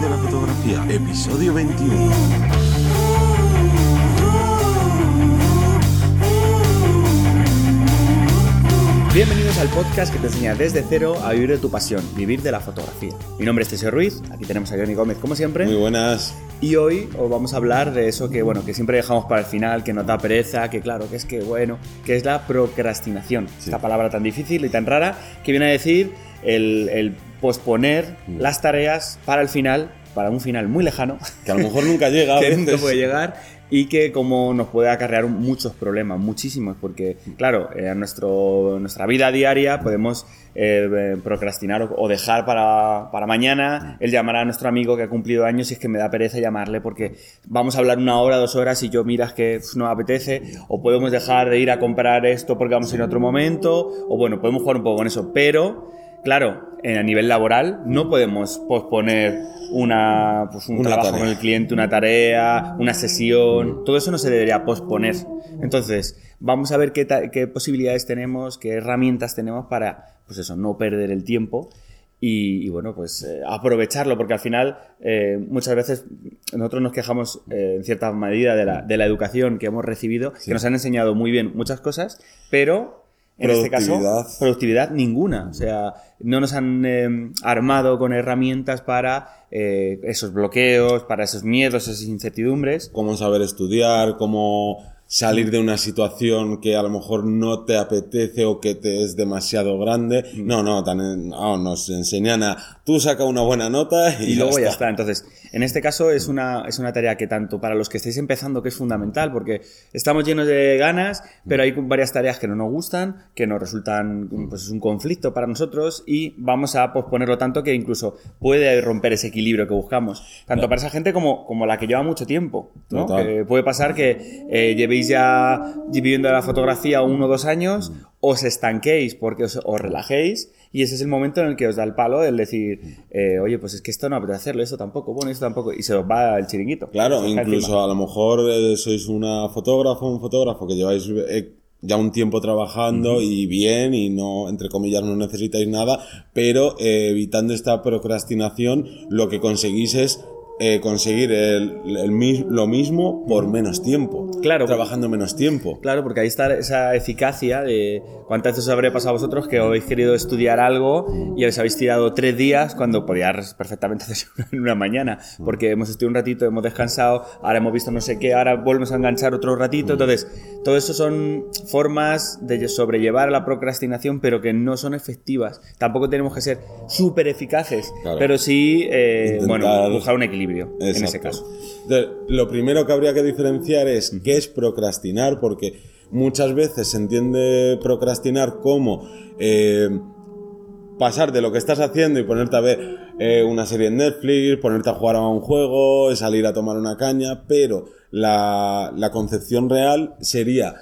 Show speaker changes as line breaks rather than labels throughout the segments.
de la fotografía, episodio 21.
Bienvenidos al podcast que te enseña desde cero a vivir de tu pasión, vivir de la fotografía. Mi nombre es Teseo Ruiz, aquí tenemos a Johnny Gómez como siempre.
Muy buenas.
Y hoy os vamos a hablar de eso que, bueno, que siempre dejamos para el final, que nos da pereza, que claro, que es que, bueno, que es la procrastinación. Esta palabra tan difícil y tan rara que viene a decir el, el posponer
Mm.
las tareas para el final, para un final muy lejano,
Que a lo mejor nunca llega.
que nunca puede llegar y que como nos puede acarrear muchos problemas, muchísimos, porque claro, eh, en nuestro, nuestra vida diaria podemos eh, eh, procrastinar o, o dejar para, para mañana el llamar a nuestro amigo que ha cumplido años y es que me da pereza llamarle porque vamos a hablar una hora, dos horas y yo miras que no apetece, o podemos dejar de ir a comprar esto porque vamos en otro momento, o bueno, podemos jugar un poco con eso, pero Claro, en- a nivel laboral no podemos posponer una, pues un
Una
trabajo
tarea.
con el cliente, una tarea, una sesión, todo eso no se debería posponer. Entonces, vamos a ver qué, posibilidades tenemos, qué herramientas tenemos para, pues eso, no perder el tiempo y, y, bueno, pues eh, aprovecharlo, porque al final eh, muchas veces nosotros nos quejamos eh, en cierta medida de la, de la educación que hemos recibido, que nos han enseñado muy bien muchas cosas, pero en este caso
Productividad.
ninguna. O sea, no nos han eh, armado con herramientas para eh, esos bloqueos, para esos miedos, esas incertidumbres.
Cómo saber estudiar, cómo salir de una situación que a lo mejor no te apetece o que te es demasiado grande.
Mm.
No, no, tan, no, nos enseñan a tú saca una buena nota y,
Y, luego ya está. Entonces, en este caso es una, es una tarea que tanto para los que estáis empezando que es fundamental, porque estamos llenos de ganas, pero hay varias tareas que no nos gustan, que nos resultan, pues es un conflicto para nosotros y vamos a posponerlo tanto que incluso puede romper ese equilibrio que buscamos. Tanto para esa gente como, como la que lleva mucho tiempo. ¿no?
Total.
Que puede pasar que eh, llevéis ya viviendo la fotografía uno o dos años, os estanquéis porque os, os relajéis y ese es el momento en el que os da el palo el decir, eh, oye, pues es que esto no apetece hacerlo, esto tampoco, bueno, esto tampoco, y se os va el chiringuito.
Claro, incluso
encima.
a lo mejor eh, sois una fotógrafa o un fotógrafo que lleváis eh, ya un tiempo trabajando y bien y no, entre comillas, no necesitáis nada, pero eh, evitando esta procrastinación, lo que conseguís es eh, conseguir el, el mis- lo mismo por menos tiempo.
Claro.
Trabajando menos tiempo.
Claro, porque ahí está esa eficacia de cuántas veces os habré pasado a vosotros que habéis querido estudiar algo y os habéis tirado tres días cuando podías perfectamente hacerse en una mañana, porque hemos estudiado un ratito, hemos descansado, ahora hemos visto no sé qué, ahora volvemos a enganchar otro ratito, entonces todo eso son formas de sobrellevar la procrastinación, pero que no son efectivas. Tampoco tenemos que ser súper eficaces,
Claro.
pero sí, eh,
Intentar-
bueno, buscar un equilibrio en ese caso.
Entonces, lo primero que habría que diferenciar es qué es procrastinar, porque muchas veces se entiende procrastinar como eh, pasar de lo que estás haciendo y ponerte a ver eh, una serie en Netflix, ponerte a jugar a un juego, salir a tomar una caña, pero la, la concepción real sería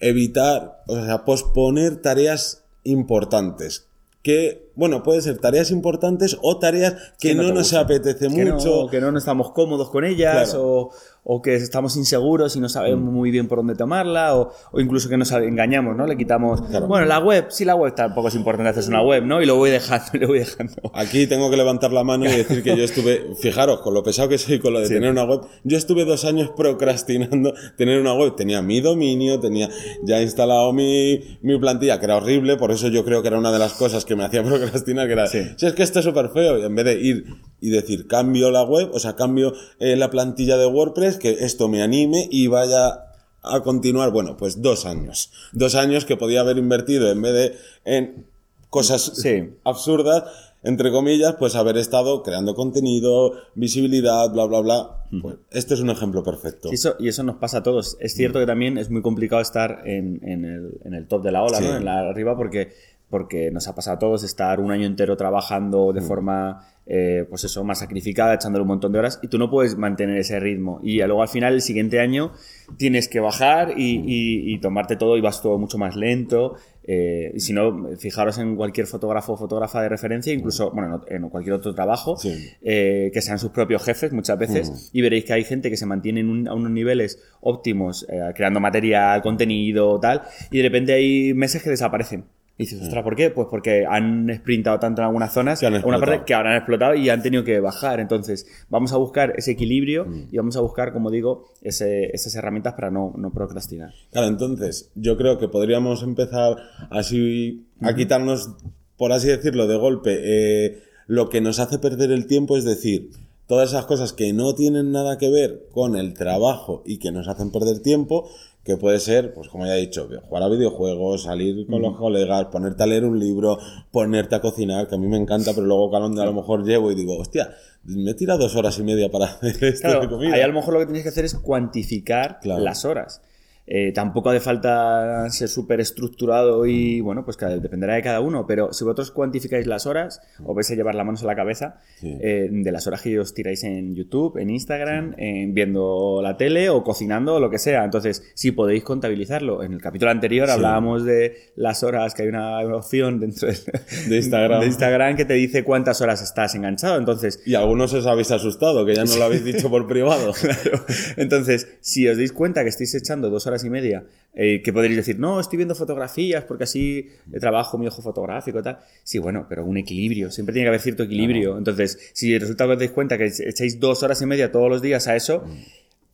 evitar, o sea, posponer tareas importantes. Que, bueno, puede ser tareas importantes o tareas que,
Que no
nos apetece
que
mucho.
No, que no estamos cómodos con ellas
Claro.
o, o que estamos inseguros y no sabemos muy bien por dónde tomarla o, o incluso que nos engañamos, ¿no? Le quitamos,
Claro.
bueno, la web, sí, la web tampoco es importante hacer una web, ¿no? Y lo voy dejando, lo voy dejando.
Aquí tengo que levantar la mano y decir que yo estuve, fijaros, con lo pesado que soy con lo de
Sí.
tener una web, yo estuve dos años procrastinando tener una web. Tenía mi dominio, tenía ya instalado mi, mi plantilla, que era horrible, por eso yo creo que era una de las cosas que me hacía procrastinar, que era,
Sí.
si es que esto es súper feo, y en vez de ir y decir, cambio la web, o sea, cambio eh, la plantilla de WordPress, que esto me anime y vaya a continuar, bueno, pues dos años. Dos años que podía haber invertido en vez de en cosas
Sí.
absurdas, entre comillas, pues haber estado creando contenido, visibilidad, bla, bla, bla. Pues este es un ejemplo perfecto.
Y eso, y eso nos pasa a todos. Es cierto que también es muy complicado estar en, en el, en el top de la ola,
Sí.
¿no? En la arriba, porque, porque nos ha pasado a todos estar un año entero trabajando de forma, eh, pues eso, más sacrificada, echándole un montón de horas, y tú no puedes mantener ese ritmo. Y luego al final, el siguiente año, tienes que bajar y, y- y tomarte todo y vas todo mucho más lento. eh, y si no, fijaros en cualquier fotógrafo o fotógrafa de referencia, incluso, bueno, en cualquier otro trabajo,
Sí.
eh, que sean sus propios jefes muchas veces, y veréis que hay gente que se mantiene en un- a unos niveles óptimos, eh, creando material, contenido, tal, y de repente hay meses que desaparecen. Y dices, ostras, ¿por qué? Pues porque han sprintado tanto en algunas zonas, en alguna parte que ahora han explotado y han tenido que bajar. Entonces, vamos a buscar ese equilibrio
Mm.
y vamos a buscar, como digo, ese- esas herramientas para no, no procrastinar.
Claro, entonces yo creo que podríamos empezar así a quitarnos, por así decirlo, de golpe, eh, lo que nos hace perder el tiempo, es decir, todas esas cosas que no tienen nada que ver con el trabajo y que nos hacen perder tiempo, que puede ser, pues como ya he dicho, jugar a videojuegos, salir con los colegas, ponerte a leer un libro, ponerte a cocinar, que a mí me encanta, pero luego calón a lo mejor llevo y digo, hostia, me he tirado dos horas y media para hacer esto de comida.
ahí a lo mejor lo que tienes que hacer es cuantificar
Claro.
las horas. Eh, tampoco hace falta ser súper estructurado y, bueno, pues cada- dependerá de cada uno, pero si vosotros cuantificáis las horas, os vais a llevar las manos a la cabeza
Sí.
eh, de las horas que os tiráis en YouTube, en Instagram, en viendo la tele o cocinando o lo que sea. Entonces, si podéis contabilizarlo. En el capítulo anterior hablábamos de las horas, que hay una opción dentro
De Instagram.
de Instagram que te dice cuántas horas estás enganchado. Entonces,
Y algunos os habéis asustado, que ya no lo habéis dicho por privado.
Claro. Entonces, si os dais cuenta que estáis echando dos horas y media, eh, que podréis decir, no, estoy viendo fotografías porque así trabajo mi ojo fotográfico y tal. Sí, bueno, pero un equilibrio. Siempre tiene que haber cierto equilibrio. Entonces, si resulta que os dais cuenta que echáis dos horas y media todos los días a eso,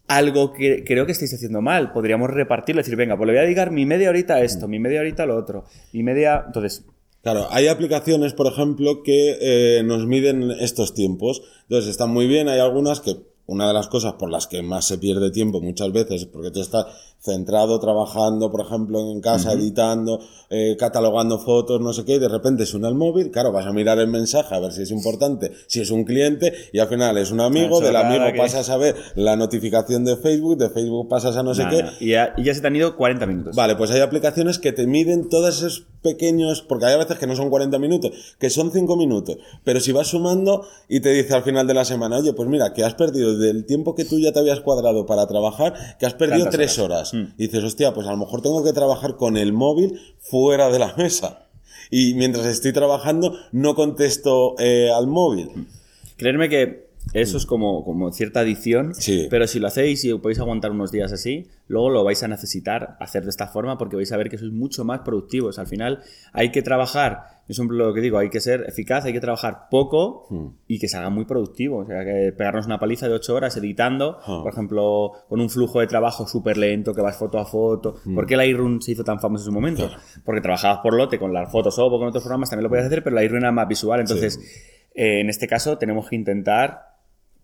algo que creo que estáis haciendo mal. Podríamos repartirlo, decir, venga, pues le voy a dedicar mi media horita a esto, mi media horita a lo otro, mi media. Entonces,
Claro, hay aplicaciones, por ejemplo, que eh, nos miden estos tiempos. Entonces, están muy bien. Hay algunas que, una de las cosas por las que más se pierde tiempo muchas veces es porque tú estás centrado trabajando, por ejemplo, en casa, editando, eh, catalogando fotos, no sé qué, y de repente suena el móvil, claro, vas a mirar el mensaje a ver si es importante, si es un cliente, y al final es un amigo, del amigo
que-
pasas a ver la notificación de Facebook, de Facebook pasas a no sé qué.
Y, ya, y ya se te han ido 40 minutos.
Vale, pues hay aplicaciones que te miden todos esos pequeños, porque hay veces que no son 40 minutos, que son 5 minutos, pero si vas sumando y te dice al final de la semana, oye, pues mira, que has perdido del tiempo que tú ya te habías cuadrado para trabajar, que has perdido
Tantas
3 horas. Y dices, hostia, pues a lo mejor tengo que trabajar con el móvil fuera de la mesa. Y mientras estoy trabajando, no contesto eh, al móvil.
Creerme que eso es como, como cierta adicción,
Sí.
pero si lo hacéis y podéis aguantar unos días así, luego lo vais a necesitar hacer de esta forma porque vais a ver que sois mucho más productivos. Al final hay que trabajar, es un lo que digo, hay que ser eficaz, hay que trabajar poco y que salga muy productivo. O sea, que pegarnos una paliza de 8 horas editando,
Ah.
por ejemplo, con un flujo de trabajo súper lento, que vas foto a foto. ¿Por qué Lightroom se hizo tan famoso en su momento? Porque trabajabas por lote con la Photoshop o con otros programas, también lo podías hacer, pero Lightroom era más visual. Entonces, eh, en este caso tenemos que intentar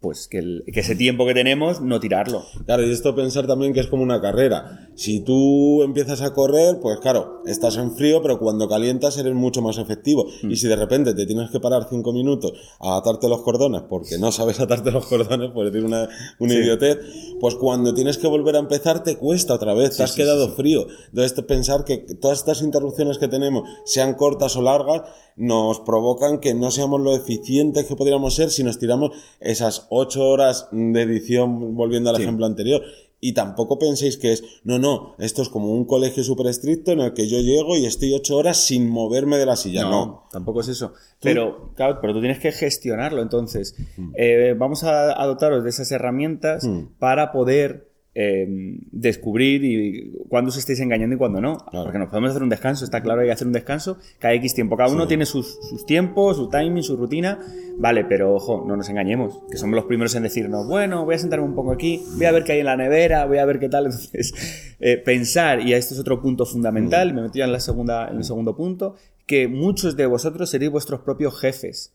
pues que, el- que ese tiempo que tenemos no tirarlo.
Claro, y esto pensar también que es como una carrera. Si tú empiezas a correr, pues claro, estás en frío, pero cuando calientas eres mucho más efectivo. Y si de repente te tienes que parar cinco minutos a atarte los cordones, porque no sabes atarte los cordones, por decir una, una
Sí.
idiotez, pues cuando tienes que volver a empezar te cuesta otra vez, te has
sí,
quedado frío. Entonces pensar que todas estas interrupciones que tenemos, sean cortas o largas, nos provocan que no seamos lo eficientes que podríamos ser si nos tiramos esas ocho horas de edición, volviendo al
Sí.
ejemplo anterior. Y tampoco penséis que es, no, no, esto es como un colegio súper estricto en el que yo llego y estoy ocho horas sin moverme de la silla. No.
tampoco es eso. Pero, claro, pero tú tienes que gestionarlo. Entonces, eh, vamos a, a dotaros de esas herramientas
Mm.
para poder eh, descubrir y cuándo os estáis engañando y cuándo no.
Claro.
Porque nos podemos hacer un descanso, está claro, hay que hacer un descanso cada X tiempo. Cada uno tiene sus, sus tiempos, su timing, su rutina. Vale, pero ojo, no nos engañemos, que somos los primeros en decirnos, bueno, voy a sentarme un poco aquí, voy a ver qué hay en la nevera, voy a ver qué tal. Entonces, eh, pensar, y esto es otro punto fundamental, me meto ya en, la segunda, en el segundo punto, que muchos de vosotros seréis vuestros propios jefes.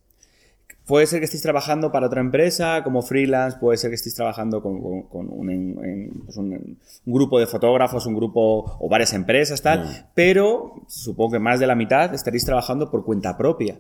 Puede ser que estéis trabajando para otra empresa como freelance, puede ser que estéis trabajando con, con- con un, en- en- pues un- un grupo de fotógrafos, un grupo o varias empresas, tal,
Mm.
pero supongo que más de la mitad estaréis trabajando por cuenta propia.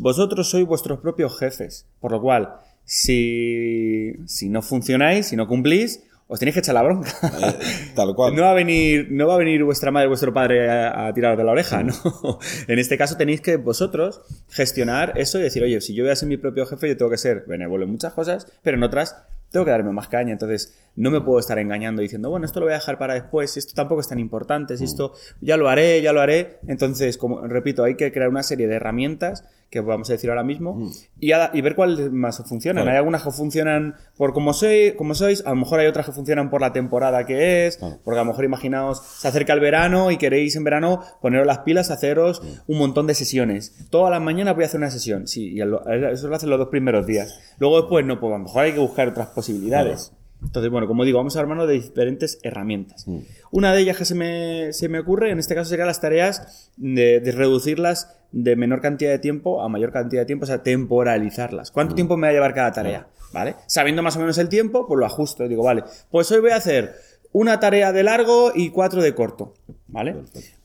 Vosotros sois vuestros propios jefes, por lo cual, si, si no funcionáis, si no cumplís, os tenéis que echar la bronca.
Eh, tal cual.
No va a venir, no va a venir vuestra madre, vuestro padre a, a tiraros de la oreja, ¿no? En este caso tenéis que vosotros gestionar eso y decir, oye, si yo voy a ser mi propio jefe, yo tengo que ser benévolo en muchas cosas, pero en otras tengo que darme más caña. Entonces, no me puedo estar engañando diciendo, bueno, esto lo voy a dejar para después, si esto tampoco es tan importante, si esto ya lo haré, ya lo haré. Entonces, como repito, hay que crear una serie de herramientas que vamos a decir ahora mismo, y, a- y ver cuáles más funcionan. Hay algunas que funcionan por cómo sois, como sois, a lo mejor hay otras que funcionan por la temporada que es, porque a lo mejor imaginaos, se acerca el verano y queréis en verano poneros las pilas, haceros un montón de sesiones. Todas las mañanas voy a hacer una sesión, sí, y eso lo hacen los dos primeros días. Luego después no, pues a lo mejor hay que buscar otras posibilidades. Entonces, bueno, como digo, vamos a armarnos de diferentes herramientas. Una de ellas que se me, se me ocurre, en este caso, serían las tareas de, de reducirlas de menor cantidad de tiempo a mayor cantidad de tiempo, o sea, temporalizarlas. ¿Cuánto tiempo me va a llevar cada tarea? ¿Vale? Sabiendo más o menos el tiempo, pues lo ajusto. Digo, vale, pues hoy voy a hacer una tarea de largo y cuatro de corto. ¿Vale?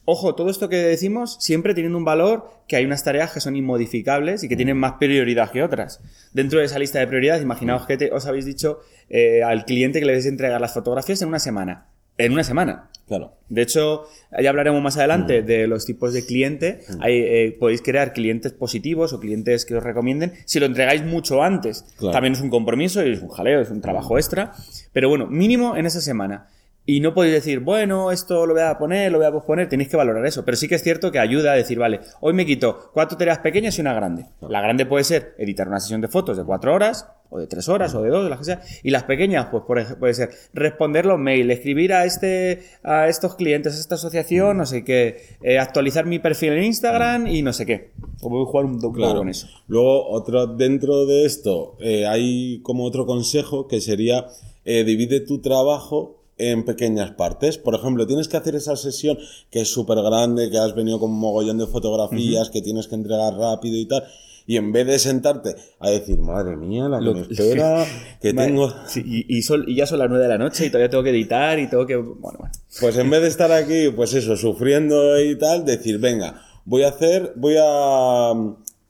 Ojo, todo esto que decimos siempre teniendo un valor que hay unas tareas que son inmodificables y que tienen más prioridad que otras. Dentro de esa lista de prioridades, imaginaos que te- os habéis dicho eh, al cliente que le vais a entregar las fotografías en una semana. En una semana.
Claro.
De hecho, ya hablaremos más adelante de los tipos de cliente. Hay, eh, podéis crear clientes positivos o clientes que os recomienden si lo entregáis mucho antes.
Claro.
También es un compromiso y es un jaleo, es un trabajo extra. Pero bueno, mínimo en esa semana. Y no podéis decir, bueno, esto lo voy a poner, lo voy a posponer, tenéis que valorar eso. Pero sí que es cierto que ayuda a decir, vale, hoy me quito cuatro tareas pequeñas y una grande. La grande puede ser editar una sesión de fotos de cuatro horas, o de tres horas, o de dos, de las que sea. Y las pequeñas, pues por ej- puede ser responder los mails, escribir a este, a estos clientes, a esta asociación, no sé qué, eh, actualizar mi perfil en Instagram y no sé qué. O voy a jugar un, un poco
Claro.
con eso.
Luego, otro, dentro de esto, eh, hay como otro consejo que sería eh, divide tu trabajo en pequeñas partes. Por ejemplo, tienes que hacer esa sesión que es súper grande, que has venido con un mogollón de fotografías, que tienes que entregar rápido y tal. Y en vez de sentarte a decir, madre mía, la que
Lo-
me espera, que tengo...
Sí, y, y son- y ya son las nueve de la noche y todavía tengo que editar y tengo que. Bueno, bueno.
Pues en vez de estar aquí, pues eso, sufriendo y tal, decir, venga, voy a hacer, voy a,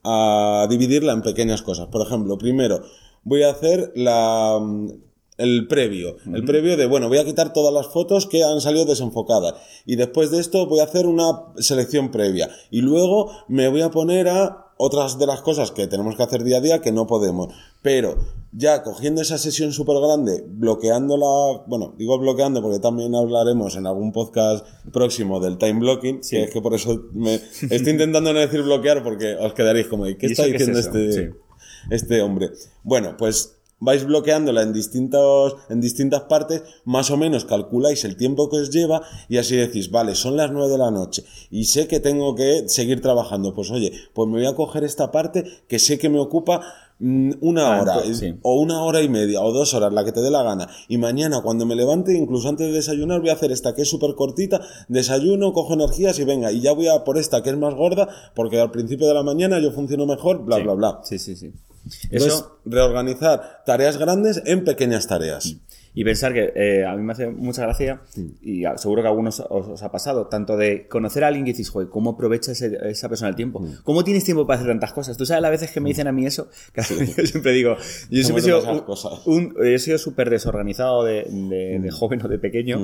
a dividirla en pequeñas cosas. Por ejemplo, primero, voy a hacer la, el previo. El previo de, bueno, voy a quitar todas las fotos que han salido desenfocadas. Y después de esto voy a hacer una selección previa. Y luego me voy a poner a otras de las cosas que tenemos que hacer día a día que no podemos. Pero ya cogiendo esa sesión súper grande, bloqueándola, bueno, digo bloqueando porque también hablaremos en algún podcast próximo del time blocking, que es que por eso me estoy intentando no decir bloquear porque os quedaréis como, ¿qué
¿Y
está
es
diciendo este,
Sí.
este hombre? Bueno, pues vais bloqueándola en distintos en distintas partes, más o menos calculáis el tiempo que os lleva y así decís, vale, son las 9 de la noche y sé que tengo que seguir trabajando, pues oye, pues me voy a coger esta parte que sé que me ocupa mm, una
Ah,
hora
entonces, sí.
o una hora y media o dos horas, la que te dé la gana. Y mañana cuando me levante, incluso antes de desayunar, voy a hacer esta que es súper cortita, desayuno, cojo energías y venga, y ya voy a por esta que es más gorda, porque al principio de la mañana yo funciono mejor, bla,
Sí.
bla, bla.
Sí, sí, sí. Eso,
reorganizar tareas grandes en pequeñas tareas.
Y pensar que eh, a mí me hace mucha gracia, y a- seguro que a algunos os, os ha pasado, tanto de conocer a alguien que dices, joder, ¿cómo aprovecha ese- esa persona el tiempo? ¿Cómo tienes tiempo para hacer tantas cosas? Tú sabes las veces que me dicen a mí eso, que yo siempre digo, yo siempre he sido un- un- he sido súper desorganizado de, de- de joven o de pequeño,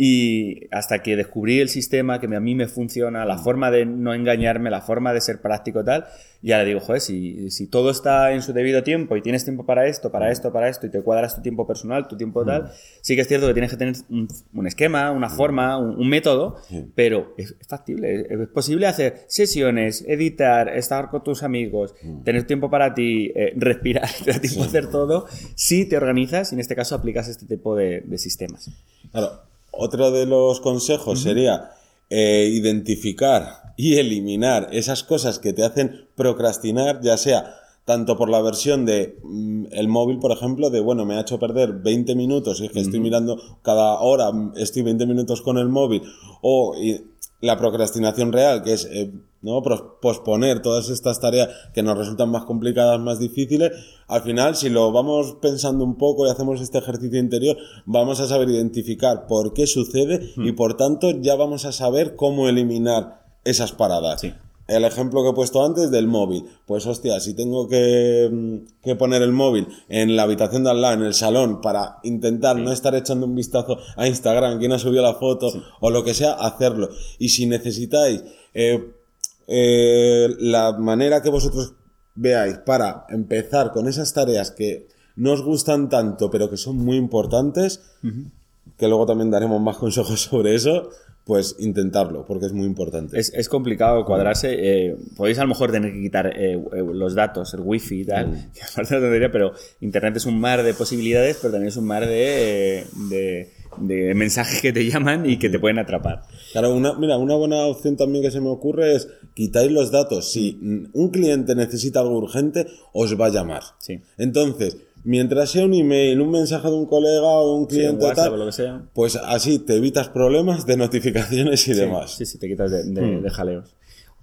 y hasta que descubrí el sistema que me- a mí me funciona, la forma de no engañarme, la forma de ser práctico y tal, y ahora digo, joder, si, si todo está en su debido tiempo y tienes tiempo para esto, para esto, para esto, y te cuadras tu tiempo personal, tu tiempo tal, sí que es cierto que tienes que tener un, un esquema, una forma, un, un método, pero es, es factible, es, es posible hacer sesiones, editar, estar con tus amigos, tener tiempo para ti, eh, respirar, te da tiempo a hacer todo, si te organizas y en este caso aplicas este tipo de, de sistemas.
Claro, otro de los consejos sería eh, identificar y eliminar esas cosas que te hacen procrastinar, ya sea tanto por la versión de mm, el móvil, por ejemplo, de bueno, me ha hecho perder 20 minutos y es que estoy mirando cada hora, mm, estoy 20 minutos con el móvil, o y, la procrastinación real, que es eh, ¿no? Posponer todas estas tareas que nos resultan más complicadas, más difíciles, al final, si lo vamos pensando un poco y hacemos este ejercicio interior, vamos a saber identificar por qué sucede y por tanto ya vamos a saber cómo eliminar esas paradas.
Sí.
El ejemplo que he puesto antes del móvil. Pues hostia, si tengo que, mm, que poner el móvil en la habitación de al lado, en el salón, para intentar no estar echando un vistazo a Instagram, quién ha subido la foto o lo que sea, hacerlo. Y si necesitáis eh, eh, la manera que vosotros veáis para empezar con esas tareas que no os gustan tanto, pero que son muy importantes, que luego también daremos más consejos sobre eso, pues intentarlo, porque es muy importante.
Es, es complicado cuadrarse. eh, podéis a lo mejor tener que quitar eh, eh, los datos, el wifi y tal, que aparte tontería, pero Internet es un mar de posibilidades, pero también es un mar de, de, de mensajes que te llaman y que te pueden atrapar.
Claro, una, mira, una buena opción también que se me ocurre es quitáis los datos. Si un cliente necesita algo urgente, os va a llamar.
Sí.
Entonces, mientras sea un email, un mensaje de un colega o de un cliente
WhatsApp
tal,
o lo que sea.
pues así te evitas problemas de notificaciones y
Sí,
demás.
Sí, sí, te quitas de, de-
Mm.
de jaleos.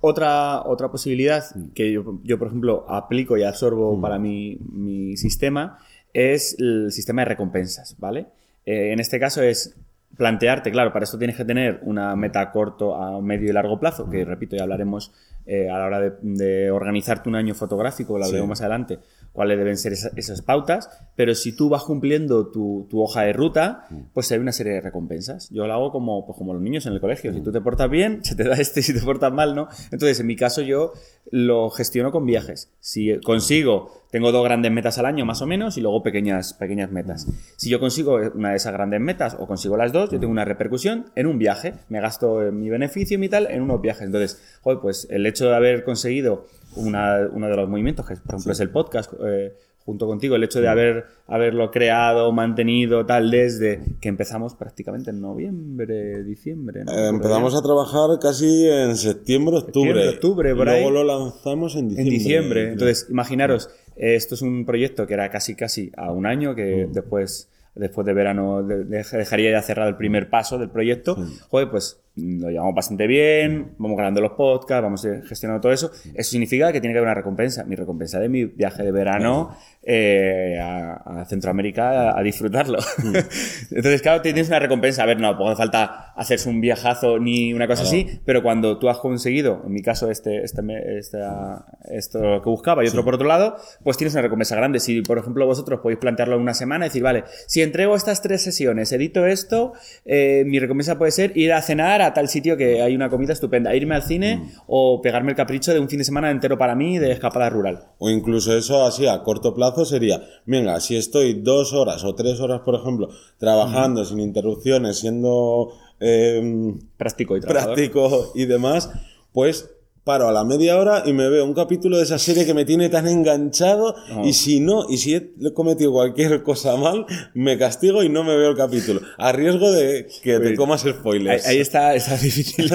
Otra, otra posibilidad que yo, yo, por ejemplo, aplico y
Mm.
absorbo para mi, mi sistema es el sistema de recompensas, ¿vale? Eh, en este caso es plantearte, claro, para esto tienes que tener una meta a corto, a medio y largo plazo, que repito, ya hablaremos eh, a la hora de, de organizarte un año fotográfico, lo hablaremos
Sí.
más adelante, cuáles deben ser esa- esas pautas, pero si tú vas cumpliendo tu, tu hoja de ruta, pues hay una serie de recompensas. Yo lo hago como, pues como los niños en el colegio, si tú te portas bien, se te da este, si te portas mal, ¿no? Entonces, en mi caso yo lo gestiono con viajes. Si consigo, tengo dos grandes metas al año más o menos y luego pequeñas, pequeñas metas. Si yo consigo una de esas grandes metas o consigo las dos, yo tengo una repercusión en un viaje. Me gasto eh, mi beneficio y mi tal en unos viajes. Entonces, joder, pues el hecho de haber conseguido una- uno de los movimientos, que por ejemplo es el podcast, eh, junto contigo, el hecho de haber, haberlo creado, mantenido, tal, desde que empezamos prácticamente en noviembre, diciembre. ¿no?
Eh, empezamos a trabajar casi en septiembre, octubre.
Septiembre, octubre, por
luego
ahí.
lo lanzamos en
En
diciembre.
diciembre. Entonces, imaginaros, esto es un proyecto que era casi casi a un año, que después, después de verano de- de- dejaría ya cerrado el primer paso del proyecto. Joder, pues mm, lo llevamos bastante bien, vamos grabando los podcasts, vamos eh, gestionando todo eso. Eso significa que tiene que haber una recompensa. Mi recompensa de mi viaje de verano eh, a, a Centroamérica a, a disfrutarlo. Entonces, claro, tienes una recompensa. A ver, no, no hace falta hacerse un viajazo ni una cosa así, pero cuando tú has conseguido, en mi caso, este, este, esto que buscaba y otro por otro lado, pues tienes una recompensa grande. Si, por ejemplo, vosotros podéis plantearlo en una semana y decir, vale, si entrego estas tres sesiones, edito esto, eh, mi recompensa puede ser ir a cenar a tal sitio que hay una comida estupenda, irme al cine o pegarme el capricho de un fin de semana entero para mí de escapada rural.
O incluso eso así a corto plazo sería, venga, si estoy dos horas o tres horas, por ejemplo, trabajando sin interrupciones, siendo eh,
Práctico y trabajador.
práctico y demás, pues paro a la media hora y me veo un capítulo de esa serie que me tiene tan enganchado y si no, y si he cometido cualquier cosa mal, me castigo y no me veo el capítulo, a riesgo de que te
Pues,
comas
Ahí,
spoilers.
ahí está, está difícil.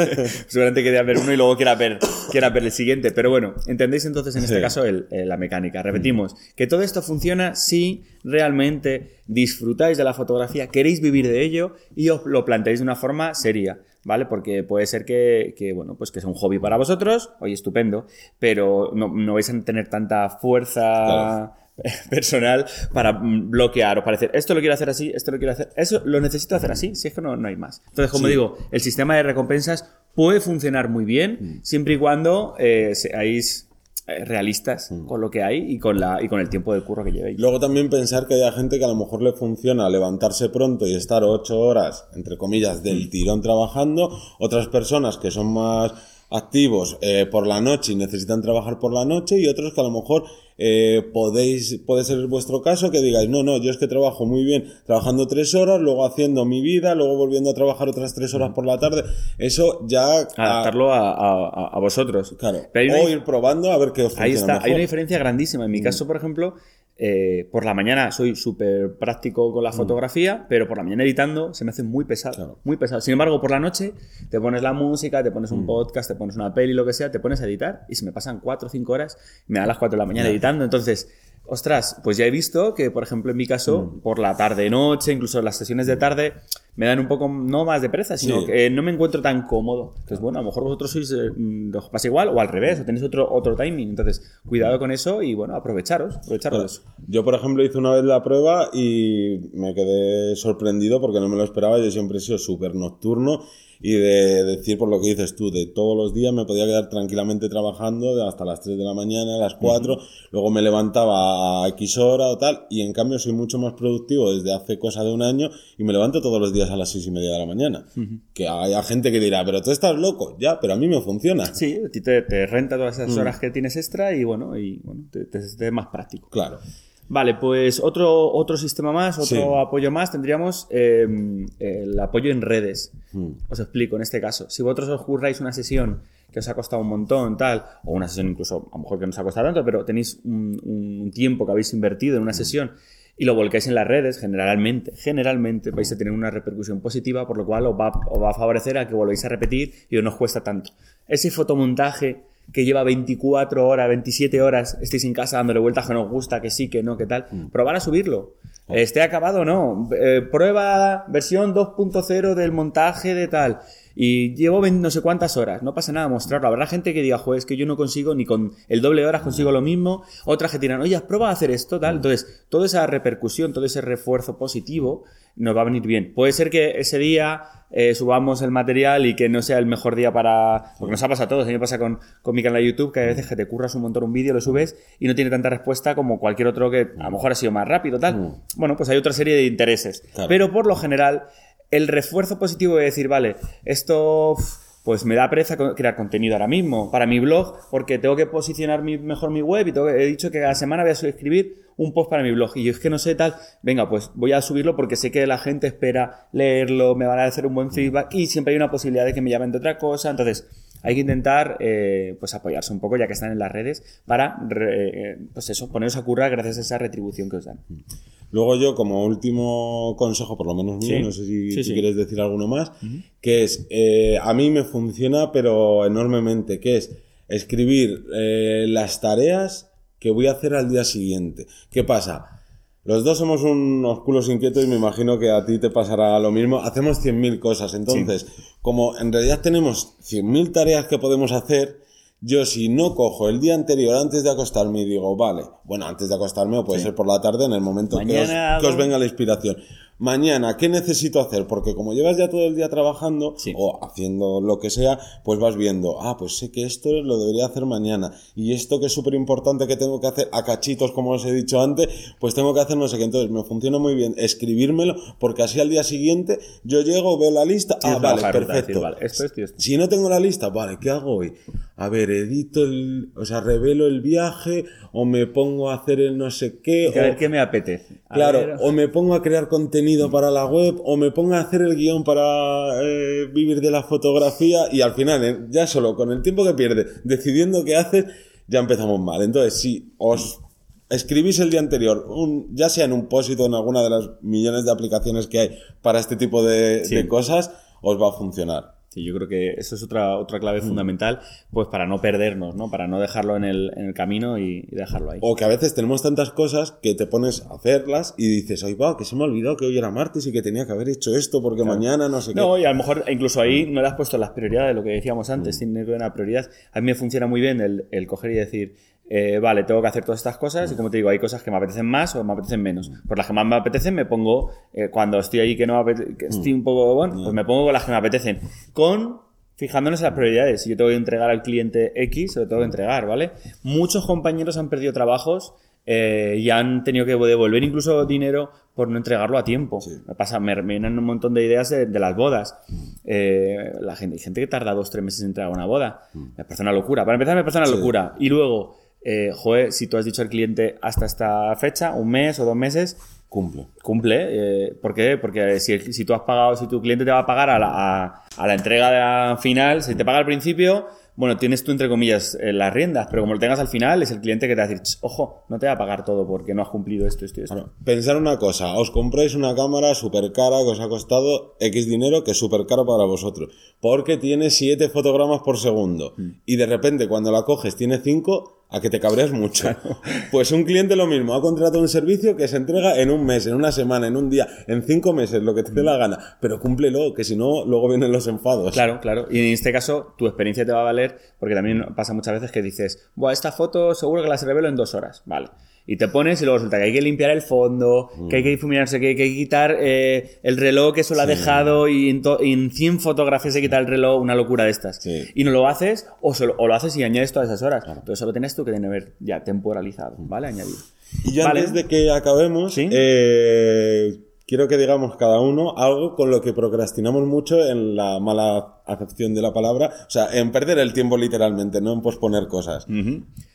Seguramente quería ver uno y luego quiera ver, quiera ver el siguiente. Pero bueno, entendéis entonces en este
Sí.
caso el- eh, la mecánica. Repetimos, que todo esto funciona si realmente disfrutáis de la fotografía, queréis vivir de ello y os lo planteáis de una forma seria. ¿Vale? Porque puede ser que, que, bueno, pues que es un hobby para vosotros, oye, estupendo, pero no, no vais a tener tanta fuerza
Claro.
personal para mm, bloquear o para decir, esto lo quiero hacer así, esto lo quiero hacer, eso lo necesito hacer así, si es que no, no hay más. Entonces, como
Sí.
digo, el sistema de recompensas puede funcionar muy bien siempre y cuando eh, seáis eh, realistas con lo que hay y con, la, y con el tiempo del curro que llevéis.
Luego también pensar que hay gente que a lo mejor le funciona levantarse pronto y estar ocho horas, entre comillas, del
Mm.
tirón trabajando. Otras personas que son más activos eh, por la noche y necesitan trabajar por la noche y otros que a lo mejor eh, podéis, puede ser vuestro caso que digáis, no, no, yo es que trabajo muy bien trabajando tres horas, luego haciendo mi vida, luego volviendo a trabajar otras tres horas por la tarde. Eso ya...
Adaptarlo a, a- a vosotros.
Claro.
Pero una
O ir probando a ver qué os funciona
Ahí está, hay
mejor. Mm.
una diferencia grandísima. En mi caso, por ejemplo, eh, por la mañana soy súper práctico con la fotografía, pero por la mañana editando se me hace muy pesado.
Mm. Claro.
Muy pesado. Sin embargo, por la noche te pones la música, te
Mm.
pones un podcast, te pones una peli, lo que sea, te pones a editar y se me pasan 4 o 5 horas y me da las 4 de la mañana editando. Entonces, ostras, pues ya he visto que, por ejemplo, en mi caso,
Mm.
por la tarde-noche, incluso las sesiones de tarde, me dan un poco, no más de pereza, sino
Sí.
que no me encuentro tan cómodo. Entonces, bueno, a lo mejor vosotros sois, eh, mm, os pasa igual, o al revés, o tenéis otro, otro timing. Entonces, cuidado con eso y, bueno, aprovecharos, aprovecharos eso.
Yo, por ejemplo, hice una vez la prueba y me quedé sorprendido porque no me lo esperaba. Yo siempre he sido súper nocturno y de decir, por lo que dices tú, de todos los días me podía quedar tranquilamente trabajando hasta las 3 de la mañana, a las 4, luego me levantaba a X hora o tal, y en cambio soy mucho más productivo desde hace cosa de un año y me levanto todos los días a las 6 y media de la mañana. Que haya gente que dirá, pero tú estás loco, ya, pero a mí me funciona.
Sí, a ti te, te renta todas
Mm.
esas horas que tienes extra y, bueno, y, bueno te, te- te es más práctico.
Claro.
Vale, pues otro, otro sistema más, otro
Sí.
apoyo más, tendríamos eh, el apoyo en redes.
Hmm.
Os explico, en este caso, si vosotros os curráis una sesión que os ha costado un montón, tal, o una sesión incluso, a lo mejor que no os ha costado tanto, pero tenéis un, un tiempo que habéis invertido en una sesión y lo volcáis en las redes, generalmente, generalmente vais a tener una repercusión positiva, por lo cual os va, os va a favorecer a que volváis a repetir y os no os cuesta tanto. Ese fotomontaje que lleva 24 horas, 27 horas, estéis en casa dándole vueltas que no os gusta, que sí, que no, que tal, probar a subirlo. Esté acabado o no. Eh, prueba versión 2.0 del montaje de tal. Y llevo 20 no sé cuántas horas. No pasa nada mostrarlo. Habrá gente que diga, joder, es que yo no consigo ni con el doble de horas consigo lo mismo. Otras que dirán, oye, prueba a hacer esto, tal. Entonces, toda esa repercusión, todo ese refuerzo positivo nos va a venir bien. Puede ser que ese día eh, subamos el material y que no sea el mejor día para... Porque nos ha pasado a todos. A mí me pasa con, con mi canal de YouTube que hay veces que te curras un montón un vídeo, lo subes y no tiene tanta respuesta como cualquier otro que a lo mejor ha sido más rápido, tal. Bueno, pues hay otra serie de intereses.
Claro.
Pero por lo general, el refuerzo positivo de decir, vale, esto pues me da pereza crear contenido ahora mismo para mi blog porque tengo que posicionar mi- mejor mi web y tengo he dicho que cada semana voy a escribir un post para mi blog y yo es que no sé tal, venga, pues voy a subirlo porque sé que la gente espera leerlo, me van a hacer un buen feedback y siempre hay una posibilidad de que me llamen de otra cosa, entonces hay que intentar eh, pues apoyarse un poco ya que están en las redes para eh, pues eso, poneros a currar gracias a esa retribución que os dan.
Luego yo, como último consejo, por lo menos mío,
Sí.
no sé si
Sí,
tú
sí.
quieres decir alguno más, que es, eh, a mí me funciona, pero enormemente, que es escribir eh, las tareas que voy a hacer al día siguiente. ¿Qué pasa? Los dos somos unos culos inquietos y me imagino que a ti te pasará lo mismo. Hacemos 100.000 cosas. Entonces, como en realidad tenemos 100.000 tareas que podemos hacer, yo si no cojo el día anterior antes de acostarme y digo, vale, bueno, antes de acostarme o puede ser por la tarde en el momento que os, que venga la inspiración. Mañana, ¿qué necesito hacer? Porque como llevas ya todo el día trabajando
Sí.
o haciendo lo que sea, pues vas viendo, ah, pues sé que esto lo debería hacer mañana. Y esto que es súper importante que tengo que hacer a cachitos, como os he dicho antes, pues tengo que hacer no sé qué. Entonces me funciona muy bien escribírmelo, porque así al día siguiente yo llego, veo la lista, ah,
Tienes
vale, perfecto.
decir, vale, esto, esto.
Si no tengo la lista, vale, ¿qué hago hoy? A ver, edito el, o sea, revelo el viaje, o me pongo a hacer el no sé qué,
A ver qué me apetece. A
Claro,
ver-
o me pongo a crear contenido para la web, o me pongo a hacer el guion para eh, vivir de la fotografía, y al final, eh, ya solo con el tiempo que pierde decidiendo qué haces, ya empezamos mal. Entonces, si os escribís el día anterior, un- ya sea en un post o en alguna de las millones de aplicaciones que hay para este tipo de,
Sí.
de cosas, os va a funcionar.
Sí, yo creo que eso es otra, otra
Mm.
clave fundamental, pues para no perdernos, ¿no? Para no dejarlo en el, en el camino y, y dejarlo ahí.
O que a veces tenemos tantas cosas que te pones a hacerlas y dices, ay, va, que se me ha olvidado que hoy era martes y que tenía que haber hecho esto porque mañana no sé qué.
No, y a lo mejor incluso ahí
Mm.
no le has puesto las prioridades, lo que decíamos antes, tiene que ver una prioridad. A mí me funciona muy bien el, el coger y decir, eh, vale, tengo que hacer todas estas cosas y como te digo, hay cosas que me apetecen más o me apetecen menos. Por las que más me apetecen me pongo, eh, cuando estoy ahí que no que estoy un poco, bueno, pues me pongo con las que me apetecen. Con fijándonos en las prioridades. Si yo tengo que entregar al cliente X, se lo tengo que entregar, ¿vale? Muchos compañeros han perdido trabajos eh, y han tenido que devolver incluso dinero por no entregarlo a tiempo. Me pasa, me, me vienen un montón de ideas de, de las bodas. Eh, la gente, hay gente que tarda dos, tres meses en entregar una boda. Me parece una locura. Para empezar, me parece una
Sí.
locura. Y luego, eh, joder, si tú has dicho al cliente hasta esta fecha, un mes o dos meses,
Cumple.
Cumple. eh, ¿Por qué? Porque si, si tú has pagado, si tu cliente te va a pagar a la, a, a la entrega final, si te paga al principio, bueno, tienes tú, entre comillas, eh, las riendas, pero como lo tengas al final, es el cliente que te va a decir, "Ch, ojo, no te va a pagar todo porque no has cumplido esto, esto y esto.
Bueno, pensar una cosa, os compráis una cámara súper cara que os ha costado X dinero, que es súper caro para vosotros, porque tiene 7 fotogramas por segundo, y de repente cuando la coges tiene 5, a que te cabreas mucho. Pues un cliente lo mismo, ha contratado un servicio que se entrega en un mes, en una semana, en un día, en 5 meses, lo que te dé la gana, pero cúmplelo, que si no, luego vienen los enfados.
Claro, claro. Y en este caso, tu experiencia te va a valer, porque también pasa muchas veces que dices, Buah, esta foto seguro que las revelo en dos horas. Vale. Y te pones y luego resulta que hay que limpiar el fondo, que hay que difuminarse, que hay que quitar eh, el reloj que eso lo ha dejado y en, y en 100 fotografías se quita el reloj, una locura de estas.
Sí.
Y no lo haces o, solo- o lo haces y añades todas esas horas. Pero eso lo tienes tú que tener ya temporalizado, ¿vale? Añadido.
Y yo
Vale.
antes de que acabemos,
Sí.
eh, quiero que digamos cada uno algo con lo que procrastinamos mucho en la mala acepción de la palabra, o sea, en perder el tiempo literalmente, no en posponer cosas.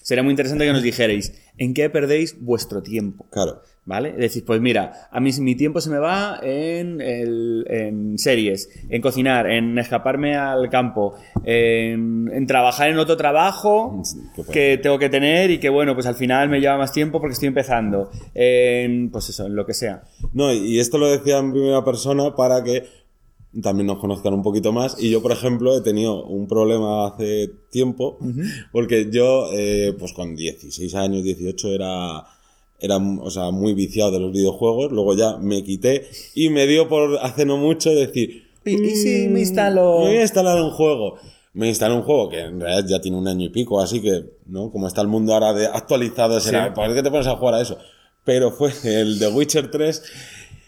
Sería muy interesante que nos dijerais en qué perdéis vuestro tiempo.
Claro.
¿Vale? Decís, pues mira, a mí mi tiempo se me va en, el- en series, en cocinar, en escaparme al campo, en, en trabajar en otro trabajo
bueno.
que tengo que tener y que, bueno, pues al final me lleva más tiempo porque estoy empezando. En, pues eso, en lo que sea.
No, y esto lo decía en primera persona para que también nos conozcan un poquito más. Y yo, por ejemplo, he tenido un problema hace tiempo, porque yo, eh, pues con 16 años, 18, era, era o sea, muy viciado de los videojuegos. Luego ya me quité y me dio por hace no mucho decir...
¿Y, y si me
"Mm,
instalo...?
Me voy a instalar un juego. Me instalé un juego que en realidad ya tiene un año y pico, así que, ¿no? Como está el mundo ahora de actualizado, será,
Sí.
¿por qué te pones a jugar a eso? Pero fue el de Witcher 3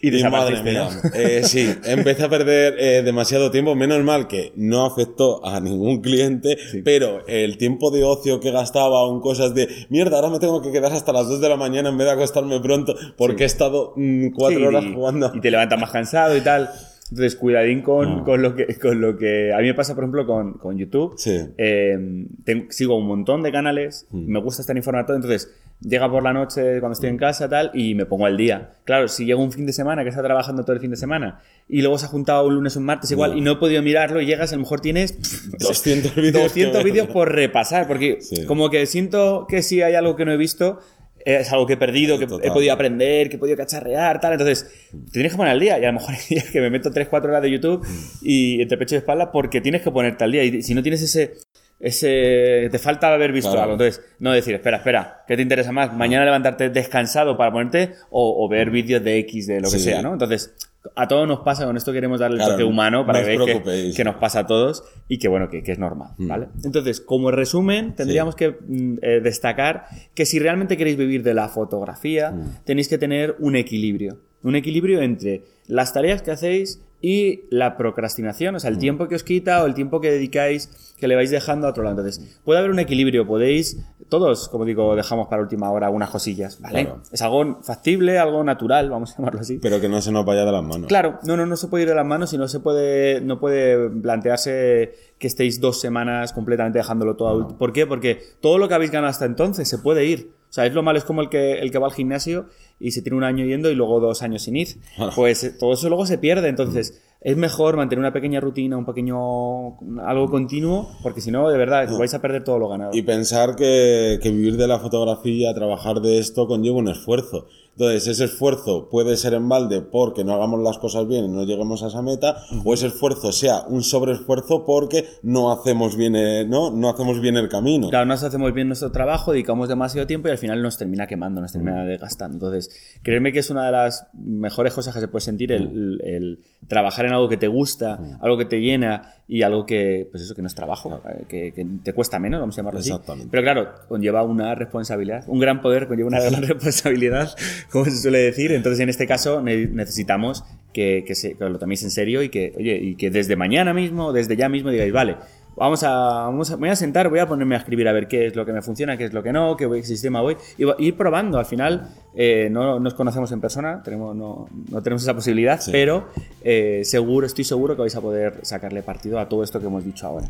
Y
y madre
desapareciste,
mía, eh, sí, empecé a perder eh, demasiado tiempo, menos mal que no afectó a ningún cliente, pero el tiempo de ocio que gastaba en cosas de, mierda, ahora me tengo que quedar hasta las 2 de la mañana en vez de acostarme pronto porque he estado 4
Sí,
horas jugando.
Y te levantas más cansado y tal. Entonces, cuidadín con,
Ah.
con, lo, que, con lo que... A mí me pasa, por ejemplo, con, con YouTube.
Sí.
Eh, ten- sigo un montón de canales,
Mm.
me gusta estar informado, entonces llega por la noche cuando estoy en casa tal y me pongo al día. Claro, si llega un fin de semana que está trabajando todo el fin de semana y luego se ha juntado un lunes o un martes igual y no he podido mirarlo y llegas, a lo mejor tienes pff,
200 vídeos.
200
que-
vídeos por repasar, porque
Sí.
como que siento que si hay algo que no he visto, es algo que he perdido, que
Total.
he podido aprender, que he podido cacharrear, tal. Entonces, te tienes que poner al día. Y a lo mejor hay días que me meto 3-4 horas de YouTube y entre pecho y espalda porque tienes que ponerte al día. Y si no tienes ese. ese te falta haber visto
Claro.
algo. Entonces, no decir, espera, espera, ¿qué te interesa más? Mañana levantarte descansado para ponerte o, o ver vídeos de X, de lo que
Sí.
sea, ¿no? Entonces, a todos nos pasa, con esto queremos darle el toque humano para
no
veáis que, nos pasa a todos y que bueno, que, que es normal,
Mm.
¿vale? Entonces, como resumen, tendríamos que mm, eh, destacar que si realmente queréis vivir de la fotografía,
Mm.
tenéis que tener un equilibrio. Un equilibrio entre las tareas que hacéis y la procrastinación, o sea, el
Mm.
tiempo que os quita o el tiempo que dedicáis, que le vais dejando a otro lado. Entonces, puede haber un equilibrio, podéis, todos, como digo, dejamos para última hora algunas cosillas, ¿vale?
Claro.
Es algo factible, algo natural, vamos a llamarlo así.
Pero que no se nos vaya de las manos.
Claro, no, no, no se puede ir de las manos y no se puede, no puede plantearse que estéis dos semanas completamente dejándolo todo. ulti- ¿Por qué? Porque todo lo que habéis ganado hasta entonces se puede ir. O sea, es lo malo, es como el que, el que va al gimnasio y se tiene un año yendo y luego dos años sin ir. Pues eh, todo eso luego se pierde. Entonces, es mejor mantener una pequeña rutina, un pequeño, algo continuo, porque si no, de verdad, vais a perder todo lo ganado.
Y pensar que, que vivir de la fotografía, trabajar de esto, conlleva un esfuerzo. Entonces, ese esfuerzo puede ser en balde porque no hagamos las cosas bien y no lleguemos a esa meta, o ese esfuerzo sea un sobreesfuerzo porque no hacemos bien, el- ¿no? No hacemos bien el camino.
Claro, nos hacemos bien nuestro trabajo, dedicamos demasiado tiempo y al final nos termina quemando, nos termina desgastando. Entonces, créeme que es una de las mejores cosas que se puede sentir el, el trabajar en algo que te gusta, algo que te llena y algo que, pues eso, que no es trabajo, eh, que, que te cuesta menos, vamos a llamarlo así.
Exactamente.
Pero claro, conlleva una responsabilidad, un gran poder conlleva una gran responsabilidad, como se suele decir. Entonces, en este caso, ne- necesitamos que, que, se- que lo toméis en serio y que, oye, y que desde mañana mismo, desde ya mismo digáis, vale, vamos a, vamos a, me voy a sentar, voy a ponerme a escribir a ver qué es lo que me funciona, qué es lo que no, qué sistema voy, y va- ir probando. Al final, eh, no nos conocemos en persona, tenemos, no, no tenemos esa posibilidad,
Sí.
pero eh, seguro, estoy seguro que vais a poder sacarle partido a todo esto que hemos dicho ahora.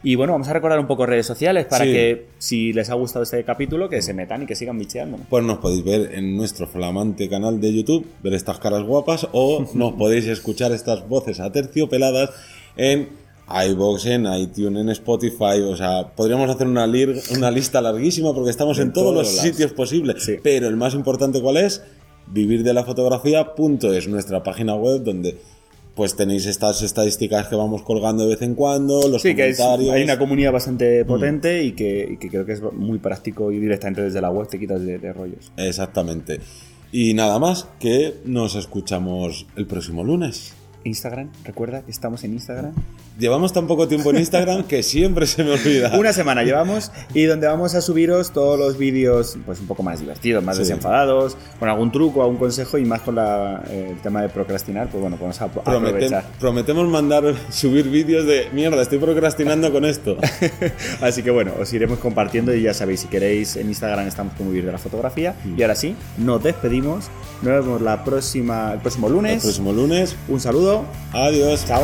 Y bueno, vamos a recordar un poco redes sociales para
Sí.
que si les ha gustado este capítulo, que se metan y que sigan bicheando.
Pues nos podéis ver en nuestro flamante canal de YouTube, ver estas caras guapas, o nos podéis escuchar estas voces aterciopeladas en iVoox, en iTunes, en Spotify. O sea, podríamos hacer una, lir- una lista larguísima porque estamos en,
En
todos,
todos
los
lados.
sitios posibles.
Sí.
Pero el más importante, ¿cuál es? Vivirdelafotografía.es, nuestra página web donde pues tenéis estas estadísticas que vamos colgando de vez en cuando, los
Sí, que es-
comentarios.
hay una comunidad
Mm.
bastante potente y, que, y que creo que es muy práctico y directamente desde la web te quitas de, de rollos.
Exactamente. Y nada más, que nos escuchamos el próximo lunes.
Instagram, recuerda que estamos en Instagram.
Llevamos tan poco tiempo en Instagram que siempre se me olvida.
Una semana llevamos y donde vamos a subiros todos los vídeos pues un poco más divertidos, más
Sí.
desenfadados, con algún truco, algún consejo y más con la, eh, el tema de procrastinar, pues bueno, vamos a
Promete-
aprovechar.
prometemos mandar, subir vídeos de mierda, estoy procrastinando con esto.
Así que bueno, os iremos compartiendo y ya sabéis, si queréis en Instagram estamos como Vivir de la Fotografía. Y ahora sí, nos despedimos. Nos vemos la próxima, el próximo
El
lunes.
próximo lunes.
Un saludo.
Adiós.
Chao.